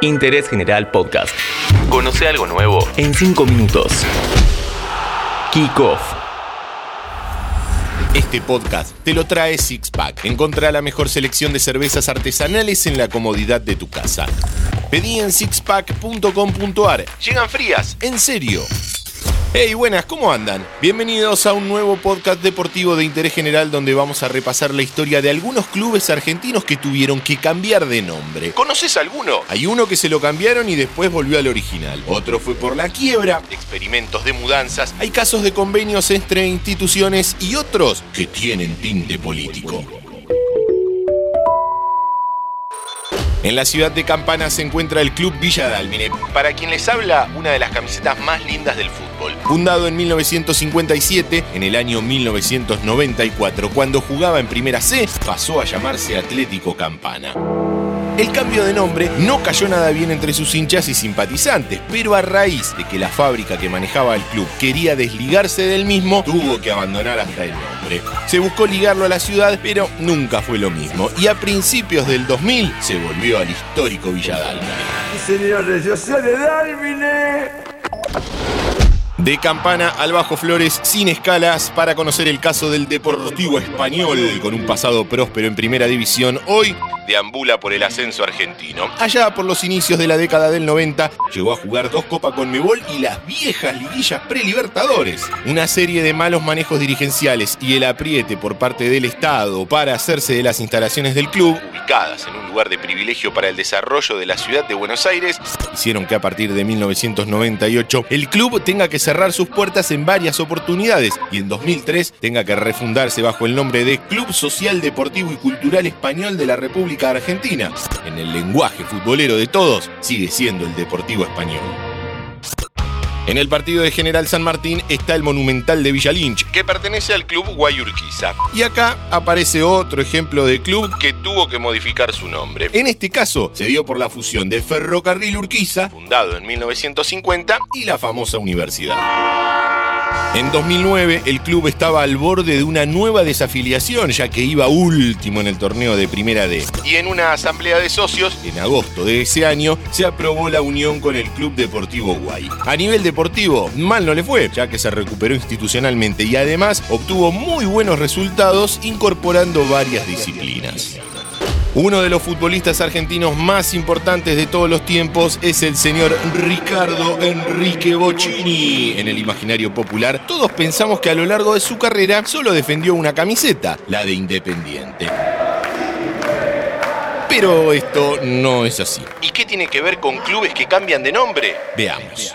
Interés General Podcast. Conoce algo nuevo en 5 minutos. Kick Off. Este podcast te lo trae Sixpack. Encontrá la mejor selección de cervezas artesanales en la comodidad de tu casa. Pedí en sixpack.com.ar. Llegan frías, en serio. Hey, buenas, ¿cómo andan? Bienvenidos a un nuevo podcast deportivo de interés general donde vamos a repasar la historia de algunos clubes argentinos que tuvieron que cambiar de nombre. ¿Conoces alguno? Hay uno que se lo cambiaron y después volvió al original. Otro fue por la quiebra, experimentos de mudanzas. Hay casos de convenios entre instituciones y otros que tienen tinte político. En la ciudad de Campana se encuentra el Club Villa Dálmine, para quien les habla una de las camisetas más lindas del fútbol. Fundado en 1957, en el año 1994, cuando jugaba en Primera C, pasó a llamarse Atlético Campana. El cambio de nombre no cayó nada bien entre sus hinchas y simpatizantes, pero a raíz de que la fábrica que manejaba el club quería desligarse del mismo, tuvo que abandonar hasta el nombre. Se buscó ligarlo a la ciudad, pero nunca fue lo mismo. Y a principios del 2000 se volvió al histórico Villa Dálmine. Señores, yo soy de Dálmine. De Campana al Bajo Flores sin escalas para conocer el caso del Deportivo Español con un pasado próspero en primera división. Hoy deambula por el ascenso argentino. Allá por los inicios de la década del 90 llegó a jugar dos Copas con Mebol y las viejas liguillas prelibertadores. Una serie de malos manejos dirigenciales y el apriete por parte del Estado para hacerse de las instalaciones del club, en un lugar de privilegio para el desarrollo de la ciudad de Buenos Aires, hicieron que a partir de 1998 el club tenga que cerrar sus puertas en varias oportunidades y en 2003 tenga que refundarse bajo el nombre de Club Social Deportivo y Cultural Español de la República Argentina. En el lenguaje futbolero de todos, sigue siendo el Deportivo Español. En el partido de General San Martín está el Monumental de Villa Lynch, que pertenece al club Guayurquiza. Y acá aparece otro ejemplo de club que tuvo que modificar su nombre. En este caso, se dio por la fusión de Ferrocarril Urquiza, fundado en 1950, y la famosa universidad. En 2009 el club estaba al borde de una nueva desafiliación ya que iba último en el torneo de Primera D. Y en una asamblea de socios, en agosto de ese año, se aprobó la unión con el Club Deportivo Guay. A nivel deportivo, mal no le fue, ya que se recuperó institucionalmente y además obtuvo muy buenos resultados incorporando varias disciplinas. Uno de los futbolistas argentinos más importantes de todos los tiempos es el señor Ricardo Enrique Bocini. En el imaginario popular, todos pensamos que a lo largo de su carrera solo defendió una camiseta, la de Independiente. Pero esto no es así. ¿Y qué tiene que ver con clubes que cambian de nombre? Veamos.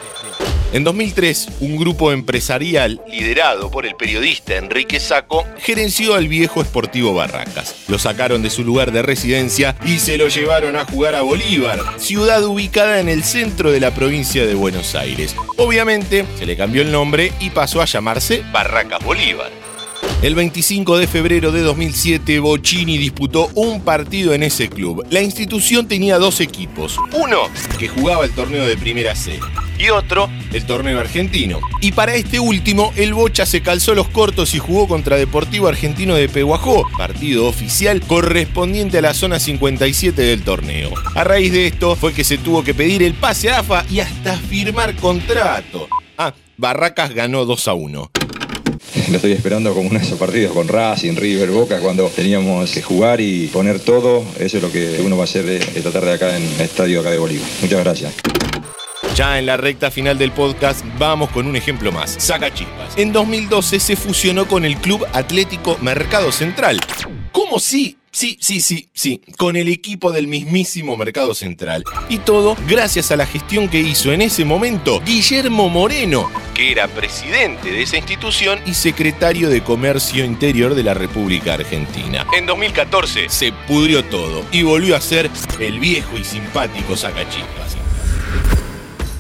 En 2003, un grupo empresarial liderado por el periodista Enrique Saco gerenció al viejo Sportivo Barracas. Lo sacaron de su lugar de residencia y se lo llevaron a jugar a Bolívar, ciudad ubicada en el centro de la provincia de Buenos Aires. Obviamente, se le cambió el nombre y pasó a llamarse Barracas Bolívar. El 25 de febrero de 2007, Bocini disputó un partido en ese club. La institución tenía dos equipos. Uno, que jugaba el torneo de Primera C. Y otro, el torneo argentino. Y para este último, el Bocha se calzó los cortos y jugó contra Deportivo Argentino de Peguajó, partido oficial correspondiente a la zona 57 del torneo. A raíz de esto fue que se tuvo que pedir el pase a AFA y hasta firmar contrato. Ah, Barracas ganó 2 a 1. Lo estoy esperando como uno de esos partidos con Racing, River, Boca, cuando teníamos que jugar y poner todo. Eso es lo que uno va a hacer esta tarde acá en el estadio acá de Bolívar. Muchas gracias. Ya en la recta final del podcast vamos con un ejemplo más. Saca chispas. En 2012 se fusionó con el Club Atlético Mercado Central. ¿Cómo sí? Sí, sí, sí, sí, con el equipo del mismísimo Mercado Central. Y todo gracias a la gestión que hizo en ese momento Guillermo Moreno, que era presidente de esa institución y secretario de Comercio Interior de la República Argentina. En 2014 se pudrió todo y volvió a ser el viejo y simpático Sacachispas.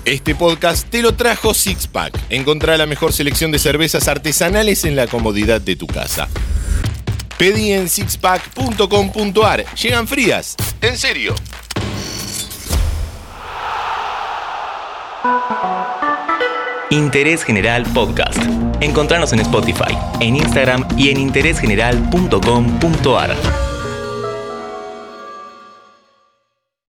Este podcast te lo trajo Sixpack. Encontrá la mejor selección de cervezas artesanales en la comodidad de tu casa. Pedí en sixpack.com.ar. Llegan frías. En serio. Interés General Podcast. Encontrarnos en Spotify, en Instagram y en interésgeneral.com.ar.